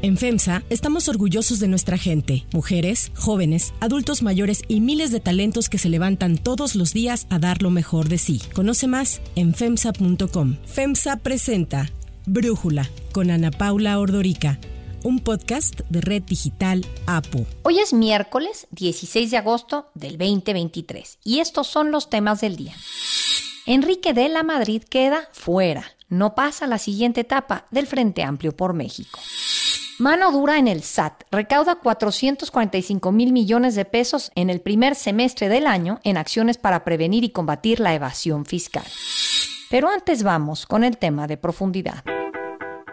En FEMSA estamos orgullosos de nuestra gente, mujeres, jóvenes, adultos mayores y miles de talentos que se levantan todos los días a dar lo mejor de sí. Conoce más en FEMSA.com. FEMSA presenta Brújula con Ana Paula Ordorica, un podcast de Red Digital APO. Hoy es miércoles 16 de agosto del 2023 y estos son los temas del día. Enrique de la Madrid queda fuera, no pasa la siguiente etapa del Frente Amplio por México. Mano dura en el SAT. Recauda 445 mil millones de pesos en el primer semestre del año en acciones para prevenir y combatir la evasión fiscal. Pero antes vamos con el tema de profundidad.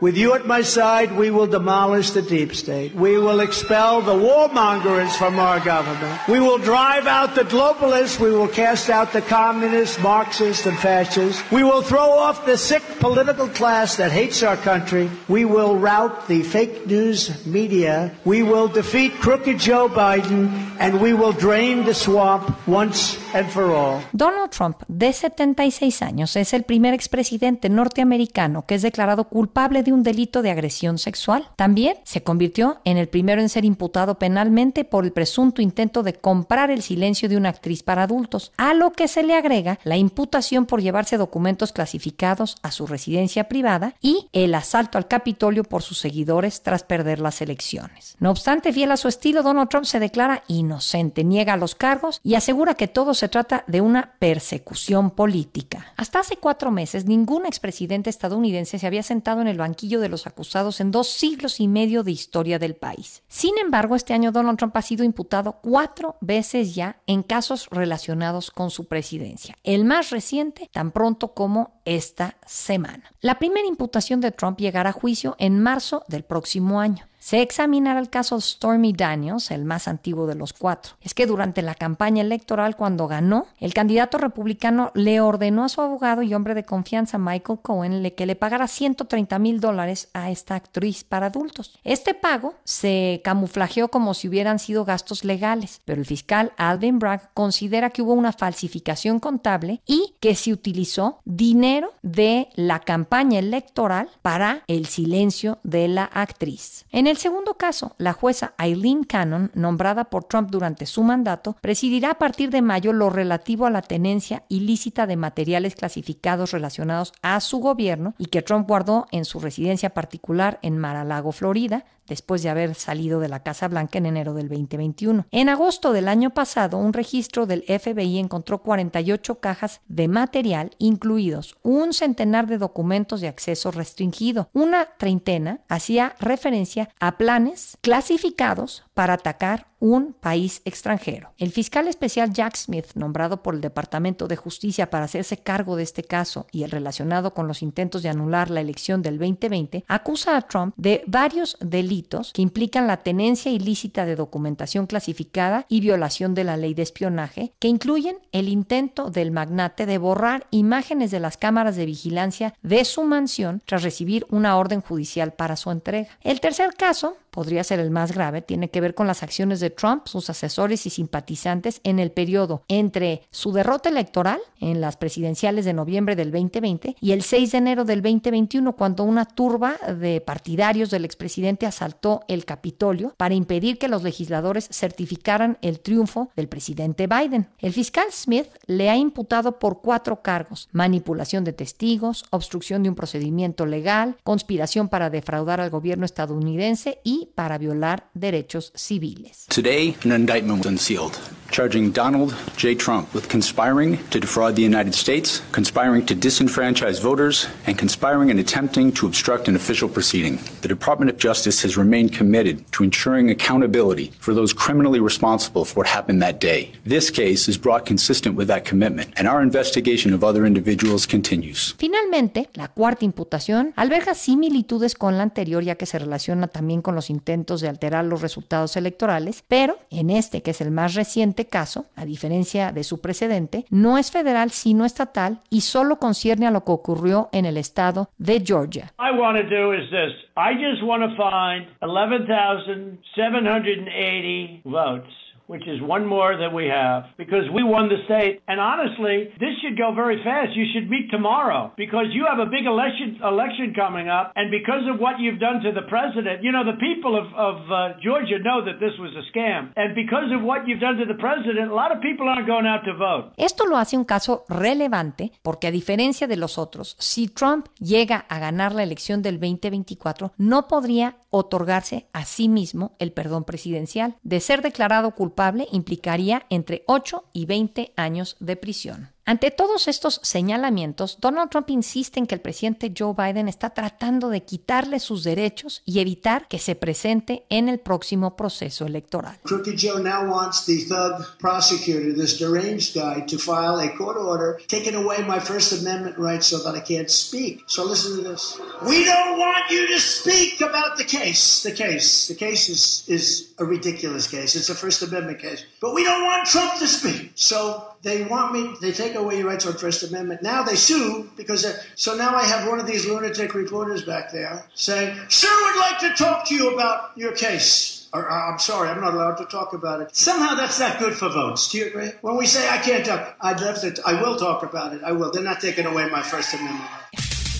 With you at my side, we will demolish the deep state. We will expel the warmongers from our government. We will drive out the globalists. We will cast out the communists, Marxists, and fascists. We will throw off the sick political class that hates our country. We will rout the fake news media. We will defeat crooked Joe Biden. And we will drain the swamp once and for all. Donald Trump, de 76 años, es el primer expresidente norteamericano que es declarado culpable de un delito de agresión sexual. También se convirtió en el primero en ser imputado penalmente por el presunto intento de comprar el silencio de una actriz para adultos, a lo que se le agrega la imputación por llevarse documentos clasificados a su residencia privada y el asalto al Capitolio por sus seguidores tras perder las elecciones. No obstante, fiel a su estilo, Donald Trump se declara inocente, niega los cargos y asegura que todo se trata de una persecución política. Hasta hace cuatro meses, ningún expresidente estadounidense se había sentado en el banquillo de los acusados en dos siglos y medio de historia del país. Sin embargo, este año Donald Trump ha sido imputado cuatro veces ya en casos relacionados con su presidencia. El más reciente, tan pronto como esta semana. La primera imputación de Trump llegará a juicio en marzo del próximo año se examinará el caso Stormy Daniels, el más antiguo de los cuatro. Es que durante la campaña electoral, cuando ganó, el candidato republicano le ordenó a su abogado y hombre de confianza, Michael Cohen, que le pagara 130 mil dólares a esta actriz para adultos. Este pago se camuflajeó como si hubieran sido gastos legales, pero el fiscal Alvin Bragg considera que hubo una falsificación contable y que se utilizó dinero de la campaña electoral para el silencio de la actriz. En el segundo caso, la jueza Eileen Cannon, nombrada por Trump durante su mandato, presidirá a partir de mayo lo relativo a la tenencia ilícita de materiales clasificados relacionados a su gobierno y que Trump guardó en su residencia particular en Mar-a-Lago, Florida, después de haber salido de la Casa Blanca en enero del 2021. En agosto del año pasado, un registro del FBI encontró 48 cajas de material, incluidos un centenar de documentos de acceso restringido. Una treintena hacía referencia a planes clasificados para atacar un país extranjero. El fiscal especial Jack Smith, nombrado por el Departamento de Justicia para hacerse cargo de este caso y el relacionado con los intentos de anular la elección del 2020, acusa a Trump de varios delitos que implican la tenencia ilícita de documentación clasificada y violación de la ley de espionaje, que incluyen el intento del magnate de borrar imágenes de las cámaras de vigilancia de su mansión tras recibir una orden judicial para su entrega. El tercer caso podría ser el más grave, tiene que ver con las acciones de Trump, sus asesores y simpatizantes en el periodo entre su derrota electoral en las presidenciales de noviembre del 2020 y el 6 de enero del 2021, cuando una turba de partidarios del expresidente asaltó el Capitolio para impedir que los legisladores certificaran el triunfo del presidente Biden. El fiscal Smith le ha imputado por cuatro cargos, manipulación de testigos, obstrucción de un procedimiento legal, conspiración para defraudar al gobierno estadounidense y para violar derechos civiles. Today, an indictment was unsealed, charging Donald J. Trump with conspiring to defraud the United States, conspiring to disenfranchise voters, and conspiring and attempting to obstruct an official proceeding. The Department of Justice has remained committed to ensuring accountability for those criminally responsible for what happened that day. This case is brought consistent with that commitment, and our investigation of other individuals continues. Finalmente, la cuarta imputación alberga similitudes con la anterior ya que se relaciona también con los intentos de alterar los resultados electorales, pero en este, que es el más reciente caso, a diferencia de su precedente, no es federal sino estatal y solo concierne a lo que ocurrió en el estado de Georgia. I want to do is this. I just want to find 11,780 votes which is one more that we have, because we won the state. And honestly, this should go very fast. You should meet tomorrow because you have a big election election coming up, and because of what you've done to the president, you know the people of, of uh, Georgia know that this was a scam, and because of what you've done to the president, a lot of people aren't going out to vote. Esto lo hace un caso relevante porque a diferencia de los otros, si Trump llega a ganar la elección del 2024, no podría otorgarse a sí mismo el perdón presidencial. De ser declarado culpable implicaría entre 8 y 20 años de prisión. Ante todos estos señalamientos, Donald Trump insiste en que el presidente Joe Biden está tratando de quitarle sus derechos y evitar que se presente en el próximo proceso electoral. Crooked Joe now wants the thug prosecutor, this deranged guy, to file a court order taking away my First Amendment rights so that I can't speak. So listen to this. We don't want you to speak about the case. The case. The case is, is a ridiculous case. It's a First Amendment case. But we don't want Trump to speak. So they want me, they take away your rights on First Amendment. Now they sue because, so now I have one of these lunatic reporters back there saying, Sir would like to talk to you about your case. Or, uh, I'm sorry, I'm not allowed to talk about it. Somehow that's not good for votes. Do you agree? When we say I can't talk, I'd love to, I will talk about it. I will. They're not taking away my First Amendment.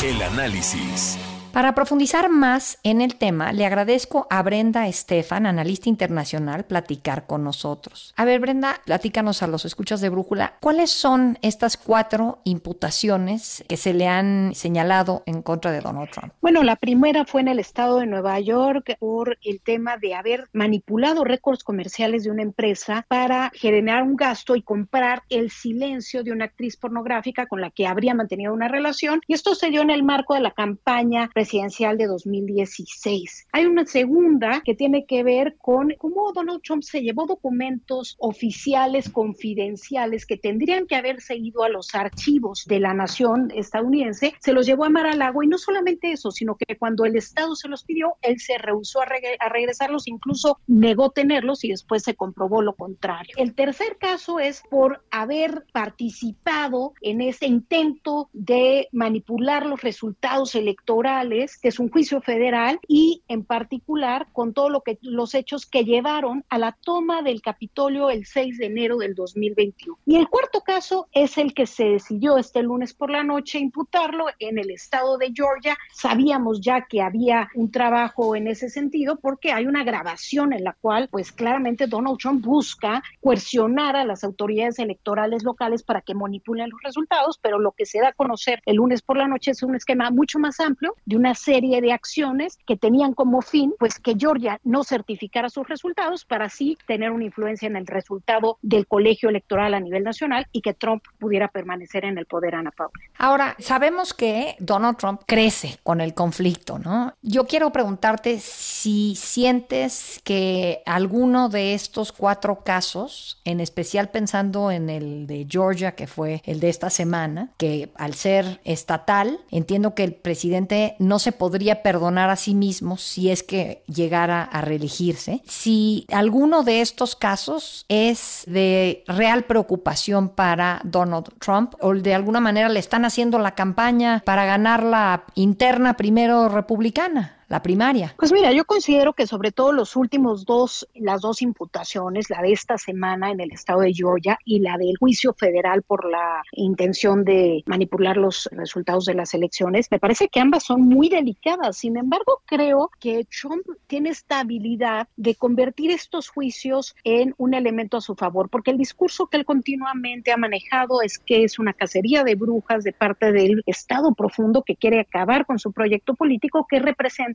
El análisis. Para profundizar más en el tema, le agradezco a Brenda Estefan, analista internacional, platicar con nosotros. A ver, Brenda, platícanos a los escuchas de Brújula, ¿cuáles son estas cuatro imputaciones que se le han señalado en contra de Donald Trump? Bueno, la primera fue en el estado de Nueva York por el tema de haber manipulado récords comerciales de una empresa para generar un gasto y comprar el silencio de una actriz pornográfica con la que habría mantenido una relación. Y esto se dio en el marco de la campaña presidencial de 2016. Hay una segunda que tiene que ver con cómo Donald Trump se llevó documentos oficiales confidenciales que tendrían que haber seguido a los archivos de la nación estadounidense, se los llevó a Mar-a-Lago y no solamente eso, sino que cuando el Estado se los pidió, él se rehusó a regresarlos, incluso negó tenerlos y después se comprobó lo contrario. El tercer caso es por haber participado en ese intento de manipular los resultados electorales que es un juicio federal, y en particular con todo lo los hechos que llevaron a la toma del Capitolio el 6 de enero del 2021. Y el cuarto caso es el que se decidió este lunes por la noche imputarlo en el estado de Georgia. Sabíamos ya que había un trabajo en ese sentido porque hay una grabación en la cual pues claramente Donald Trump busca coercionar a las autoridades electorales locales para que manipulen los resultados, pero lo que se da a conocer el lunes por la noche es un esquema mucho más amplio de una serie de acciones que tenían como fin pues que Georgia no certificara sus resultados para así tener una influencia en el resultado del colegio electoral a nivel nacional y que Trump pudiera permanecer en el poder, Ana Paula. Ahora, sabemos que Donald Trump crece con el conflicto, ¿no? Yo quiero preguntarte si sientes que alguno de estos cuatro casos, en especial pensando en el de Georgia, que fue el de esta semana, que al ser estatal, entiendo que el presidente se podría perdonar a sí mismo si es que llegara a reelegirse. Si alguno de estos casos es de real preocupación para Donald Trump o de alguna manera le están haciendo la campaña para ganar la interna primero republicana la primaria? Pues mira, yo considero que sobre todo los últimos dos, las dos imputaciones, la de esta semana en el estado de Georgia y la del juicio federal por la intención de manipular los resultados de las elecciones, me parece que ambas son muy delicadas. Sin embargo, creo que Trump tiene esta habilidad de convertir estos juicios en un elemento a su favor, porque el discurso que él continuamente ha manejado es que es una cacería de brujas de parte del Estado profundo que quiere acabar con su proyecto político que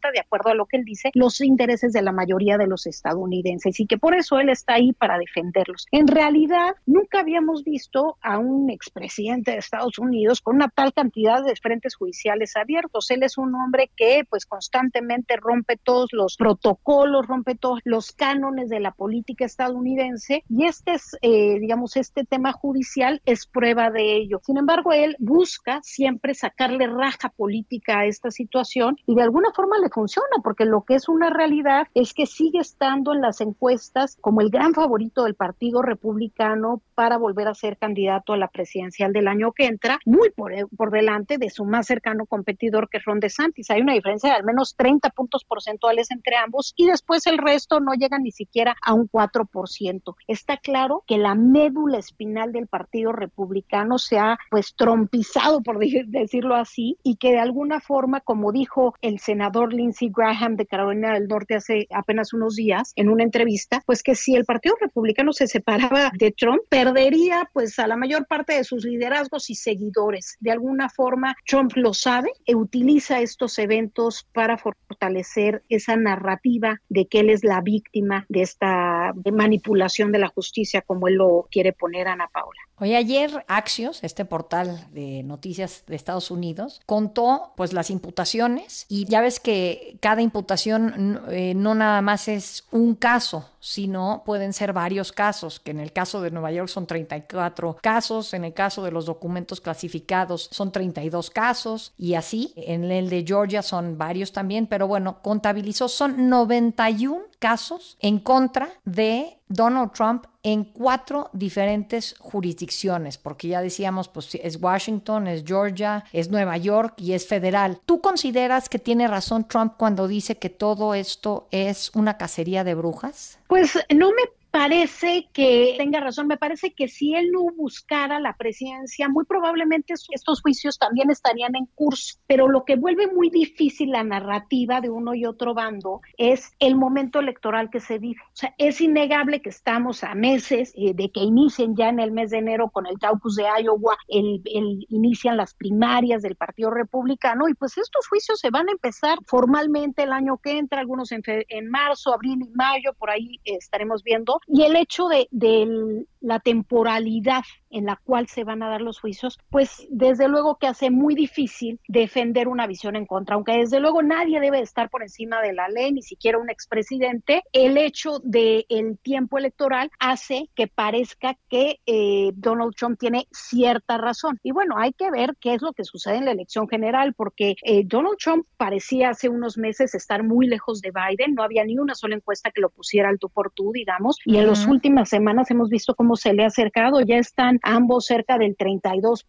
representa de acuerdo a lo que él dice, los intereses de la mayoría de los estadounidenses y que por eso él está ahí para defenderlos. En realidad, nunca habíamos visto a un expresidente de Estados Unidos con una tal cantidad de frentes judiciales abiertos. Él es un hombre que pues constantemente rompe todos los protocolos, rompe todos los cánones de la política estadounidense y este es, eh, digamos, este tema judicial es prueba de ello. Sin embargo, él busca siempre sacarle raja política a esta situación y de alguna forma le funciona, porque lo que es una realidad es que sigue estando en las encuestas como el gran favorito del Partido Republicano para volver a ser candidato a la presidencial del año que entra, muy por, por delante de su más cercano competidor que es Ron DeSantis. Hay una diferencia de al menos 30 puntos porcentuales entre ambos y después el resto no llega ni siquiera a un 4%. Está claro que la médula espinal del Partido Republicano se ha pues trompizado, por decirlo así, y que de alguna forma, como dijo el senador Graham de Carolina del Norte hace apenas unos días en una entrevista, pues que si el Partido Republicano se separaba de Trump, perdería pues a la mayor parte de sus liderazgos y seguidores. De alguna forma, Trump lo sabe e utiliza estos eventos para fortalecer esa narrativa de que él es la víctima de esta manipulación de la justicia, como él lo quiere poner Ana Paula. Hoy ayer Axios, este portal de noticias de Estados Unidos, contó pues las imputaciones y ya ves que cada imputación eh, no nada más es un caso, sino pueden ser varios casos, que en el caso de Nueva York son 34 casos, en el caso de los documentos clasificados son 32 casos y así, en el de Georgia son varios también, pero bueno, contabilizó, son 91 casos en contra de Donald Trump en cuatro diferentes jurisdicciones, porque ya decíamos, pues es Washington, es Georgia, es Nueva York y es federal. ¿Tú consideras que tiene razón Trump cuando dice que todo esto es una cacería de brujas? Pues no me parece que tenga razón, me parece que si él no buscara la presidencia, muy probablemente estos juicios también estarían en curso, pero lo que vuelve muy difícil la narrativa de uno y otro bando es el momento electoral que se vive. O sea, es innegable que estamos a meses eh, de que inicien ya en el mes de enero con el caucus de Iowa, el, inician las primarias del Partido Republicano y pues estos juicios se van a empezar formalmente el año que entra, algunos en, en marzo, abril y mayo, por ahí estaremos viendo y el hecho de, de la temporalidad en la cual se van a dar los juicios, pues desde luego que hace muy difícil defender una visión en contra, aunque desde luego nadie debe estar por encima de la ley, ni siquiera un expresidente, el hecho del el tiempo electoral hace que parezca que eh, Donald Trump tiene cierta razón. Y bueno, hay que ver qué es lo que sucede en la elección general, porque eh, Donald Trump parecía hace unos meses estar muy lejos de Biden, no había ni una sola encuesta que lo pusiera al tú por tú, digamos, y en las últimas semanas hemos visto cómo se le ha acercado, ya están ambos cerca del 32%,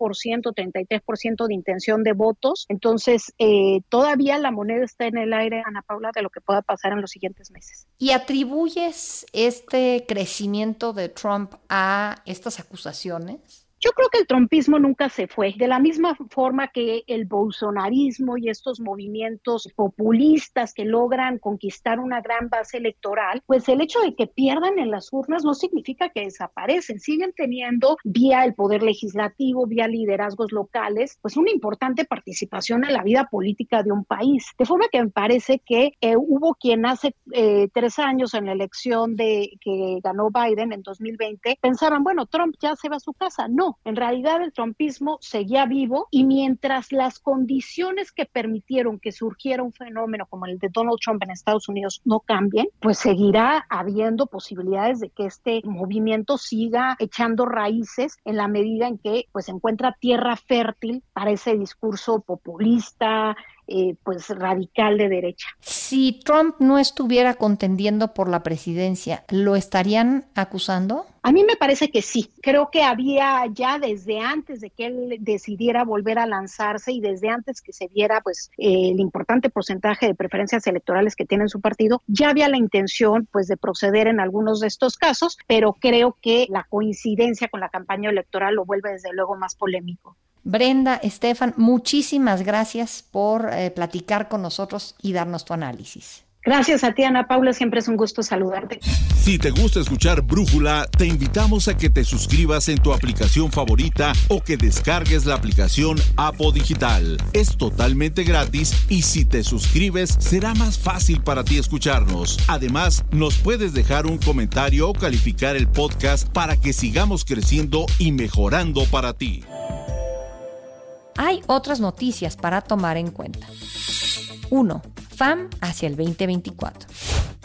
33% de intención de votos. Entonces, eh, todavía la moneda está en el aire, Ana Paula, de lo que pueda pasar en los siguientes meses. ¿Y atribuyes este crecimiento de Trump a estas acusaciones? Yo creo que el trompismo nunca se fue, de la misma forma que el bolsonarismo y estos movimientos populistas que logran conquistar una gran base electoral, pues el hecho de que pierdan en las urnas no significa que desaparecen, siguen teniendo vía el poder legislativo, vía liderazgos locales, pues una importante participación en la vida política de un país. De forma que me parece que eh, hubo quien hace eh, tres años en la elección de que ganó Biden en 2020 pensaban, bueno, Trump ya se va a su casa. No, en realidad el trumpismo seguía vivo y mientras las condiciones que permitieron que surgiera un fenómeno como el de Donald Trump en Estados Unidos no cambien, pues seguirá habiendo posibilidades de que este movimiento siga echando raíces en la medida en que pues encuentra tierra fértil para ese discurso populista, eh, pues radical de derecha. Si Trump no estuviera contendiendo por la presidencia, ¿lo estarían acusando? A mí me parece que sí. Creo que había ya desde antes de que él decidiera volver a lanzarse y desde antes que se viera pues eh, el importante porcentaje de preferencias electorales que tiene su partido, ya había la intención pues de proceder en algunos de estos casos, pero creo que la coincidencia con la campaña electoral lo vuelve desde luego más polémico. Brenda, Estefan, muchísimas gracias por eh, platicar con nosotros y darnos tu análisis. Gracias a ti, Ana Paula. Siempre es un gusto saludarte. Si te gusta escuchar Brújula, te invitamos a que te suscribas en tu aplicación favorita o que descargues la aplicación Apo Digital. Es totalmente gratis y si te suscribes será más fácil para ti escucharnos. Además, nos puedes dejar un comentario o calificar el podcast para que sigamos creciendo y mejorando para ti. Hay otras noticias para tomar en cuenta. 1. FAM hacia el 2024.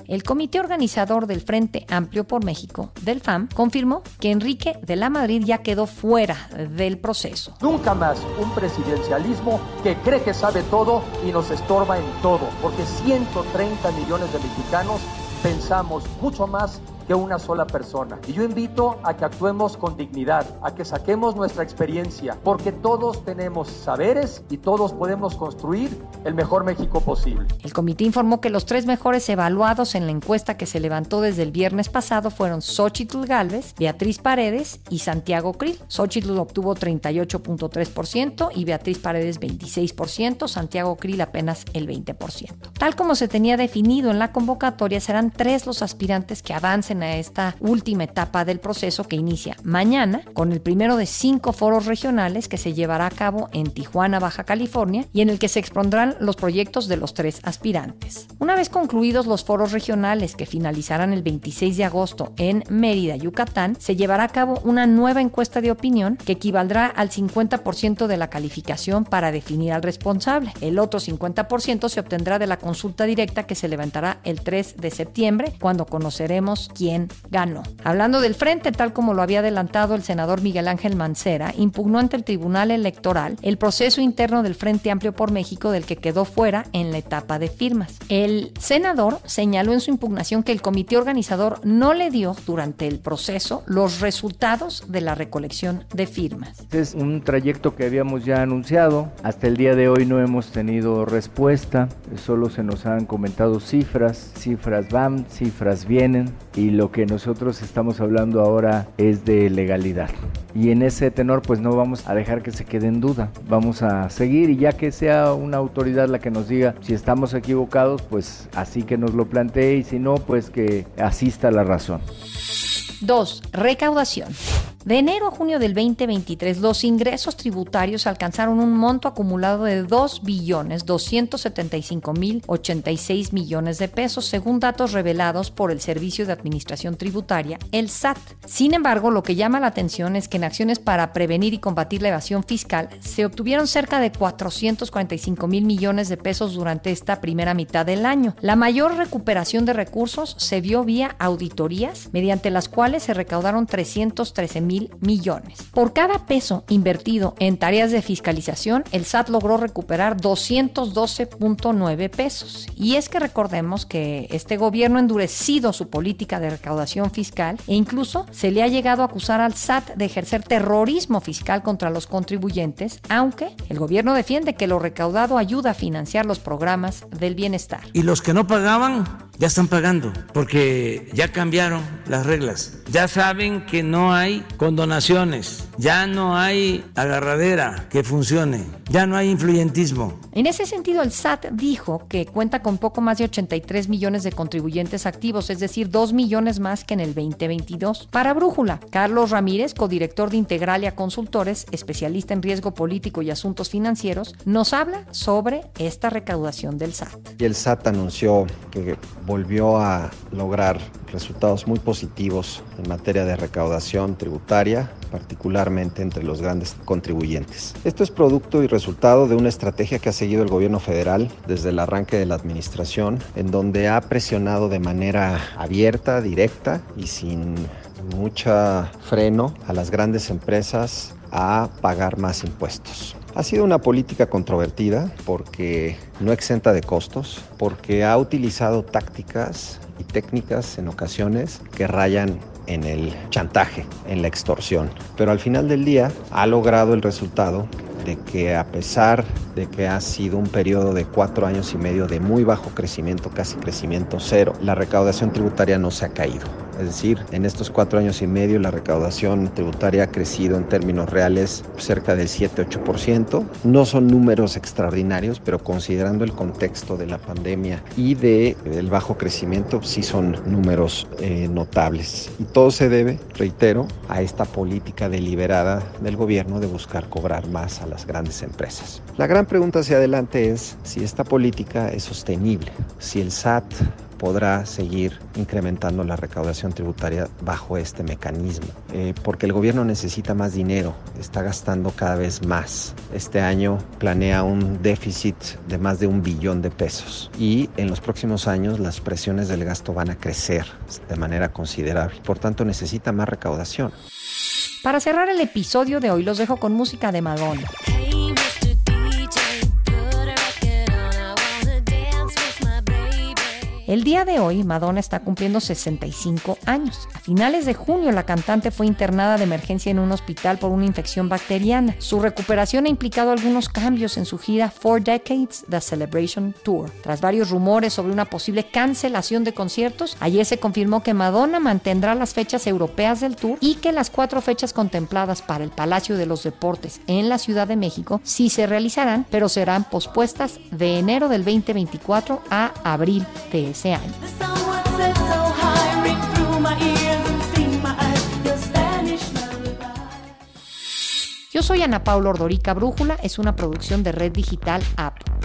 el comité organizador del Frente Amplio por México, del FAM, confirmó que Enrique de la Madrid ya quedó fuera del proceso. Nunca más un presidencialismo que cree que sabe todo y nos estorba en todo, porque 130 millones de mexicanos pensamos mucho más que una sola persona. Y yo invito a que actuemos con dignidad, a que saquemos nuestra experiencia, porque todos tenemos saberes y todos podemos construir el mejor México posible. El comité informó que los tres mejores evaluados en la encuesta que se levantó desde el viernes pasado fueron Xochitl Galvez, Beatriz Paredes y Santiago Krill. Xochitl obtuvo 38.3% y Beatriz Paredes 26%, Santiago Krill apenas el 20%. Tal como se tenía definido en la convocatoria, serán tres los aspirantes que avancen a esta última etapa del proceso que inicia mañana con el primero de cinco foros regionales que se llevará a cabo en Tijuana, Baja California, y en el que se expondrán los proyectos de los tres aspirantes. Una vez concluidos los foros regionales que finalizarán el 26 de agosto en Mérida, Yucatán, se llevará a cabo una nueva encuesta de opinión que equivaldrá al 50% de la calificación para definir al responsable. El otro 50% se obtendrá de la consulta directa que se levantará el 3 de septiembre, cuando conoceremos quién ganó. Hablando del frente, tal como lo había adelantado el senador Miguel Ángel Mancera, impugnó ante el Tribunal Electoral el proceso interno del Frente Amplio por México del que quedó fuera en la etapa de firmas. El senador señaló en su impugnación que el comité organizador no le dio durante el proceso los resultados de la recolección de firmas. Es un trayecto que habíamos ya anunciado. Hasta el día de hoy no hemos tenido respuesta. Solo se nos han comentado cifras. Cifras van, cifras vienen. Y lo que nosotros estamos hablando ahora es de legalidad. Y en ese tenor pues no vamos a dejar que se quede en duda. Vamos a seguir y ya que sea una autoridad la que nos diga si estamos equivocados, pues así que nos lo plantee y si no, pues que asista la razón. 2. Recaudación. De enero a junio del 2023, los ingresos tributarios alcanzaron un monto acumulado de 2 billones 275 mil 86 millones de pesos, según datos revelados por el Servicio de Administración Tributaria, el SAT. Sin embargo, lo que llama la atención es que en acciones para prevenir y combatir la evasión fiscal se obtuvieron cerca de 445 mil millones de pesos durante esta primera mitad del año. La mayor recuperación de recursos se vio vía auditorías, mediante las cuales se recaudaron 313 mil millones. Por cada peso invertido en tareas de fiscalización, el SAT logró recuperar 212.9 pesos. Y es que recordemos que este gobierno ha endurecido su política de recaudación fiscal e incluso se le ha llegado a acusar al SAT de ejercer terrorismo fiscal contra los contribuyentes, aunque el gobierno defiende que lo recaudado ayuda a financiar los programas del bienestar. Y los que no pagaban ya están pagando porque ya cambiaron las reglas. Ya saben que no hay condonaciones, ya no hay agarradera que funcione, ya no hay influyentismo. En ese sentido, el SAT dijo que cuenta con poco más de 83 millones de contribuyentes activos, es decir, 2 millones más que en el 2022. Para Brújula, Carlos Ramírez, codirector de Integralia Consultores, especialista en riesgo político y asuntos financieros, nos habla sobre esta recaudación del SAT. Y el SAT anunció que volvió a lograr resultados muy positivos en materia de recaudación tributaria, particularmente entre los grandes contribuyentes. Esto es producto y resultado de una estrategia que ha seguido el gobierno federal desde el arranque de la administración, en donde ha presionado de manera abierta, directa y sin mucha freno a las grandes empresas a pagar más impuestos. Ha sido una política controvertida porque no exenta de costos, porque ha utilizado tácticas y técnicas en ocasiones que rayan en el chantaje, en la extorsión. Pero al final del día ha logrado el resultado de que a pesar de que ha sido un periodo de cuatro años y medio de muy bajo crecimiento, casi crecimiento cero, la recaudación tributaria no se ha caído. Es decir, en estos cuatro años y medio la recaudación tributaria ha crecido en términos reales cerca del 7-8%. No son números extraordinarios, pero considerando el contexto de la pandemia y de, del bajo crecimiento, sí son números eh, notables. Y todo se debe, reitero, a esta política deliberada del gobierno de buscar cobrar más a las grandes empresas. La gran pregunta hacia adelante es si esta política es sostenible, si el SAT podrá seguir incrementando la recaudación tributaria bajo este mecanismo, eh, porque el gobierno necesita más dinero, está gastando cada vez más. Este año planea un déficit de más de un billón de pesos y en los próximos años las presiones del gasto van a crecer de manera considerable. Por tanto, necesita más recaudación. Para cerrar el episodio de hoy los dejo con música de Madonna. El día de hoy, Madonna está cumpliendo 65 años. A finales de junio, la cantante fue internada de emergencia en un hospital por una infección bacteriana. Su recuperación ha implicado algunos cambios en su gira Four Decades The Celebration Tour. Tras varios rumores sobre una posible cancelación de conciertos, ayer se confirmó que Madonna mantendrá las fechas europeas del tour y que las cuatro fechas contempladas para el Palacio de los Deportes en la Ciudad de México sí se realizarán, pero serán pospuestas de enero del 2024 a abril de ese año. Yo soy Ana Paula Ordorica Brújula, es una producción de Red Digital App.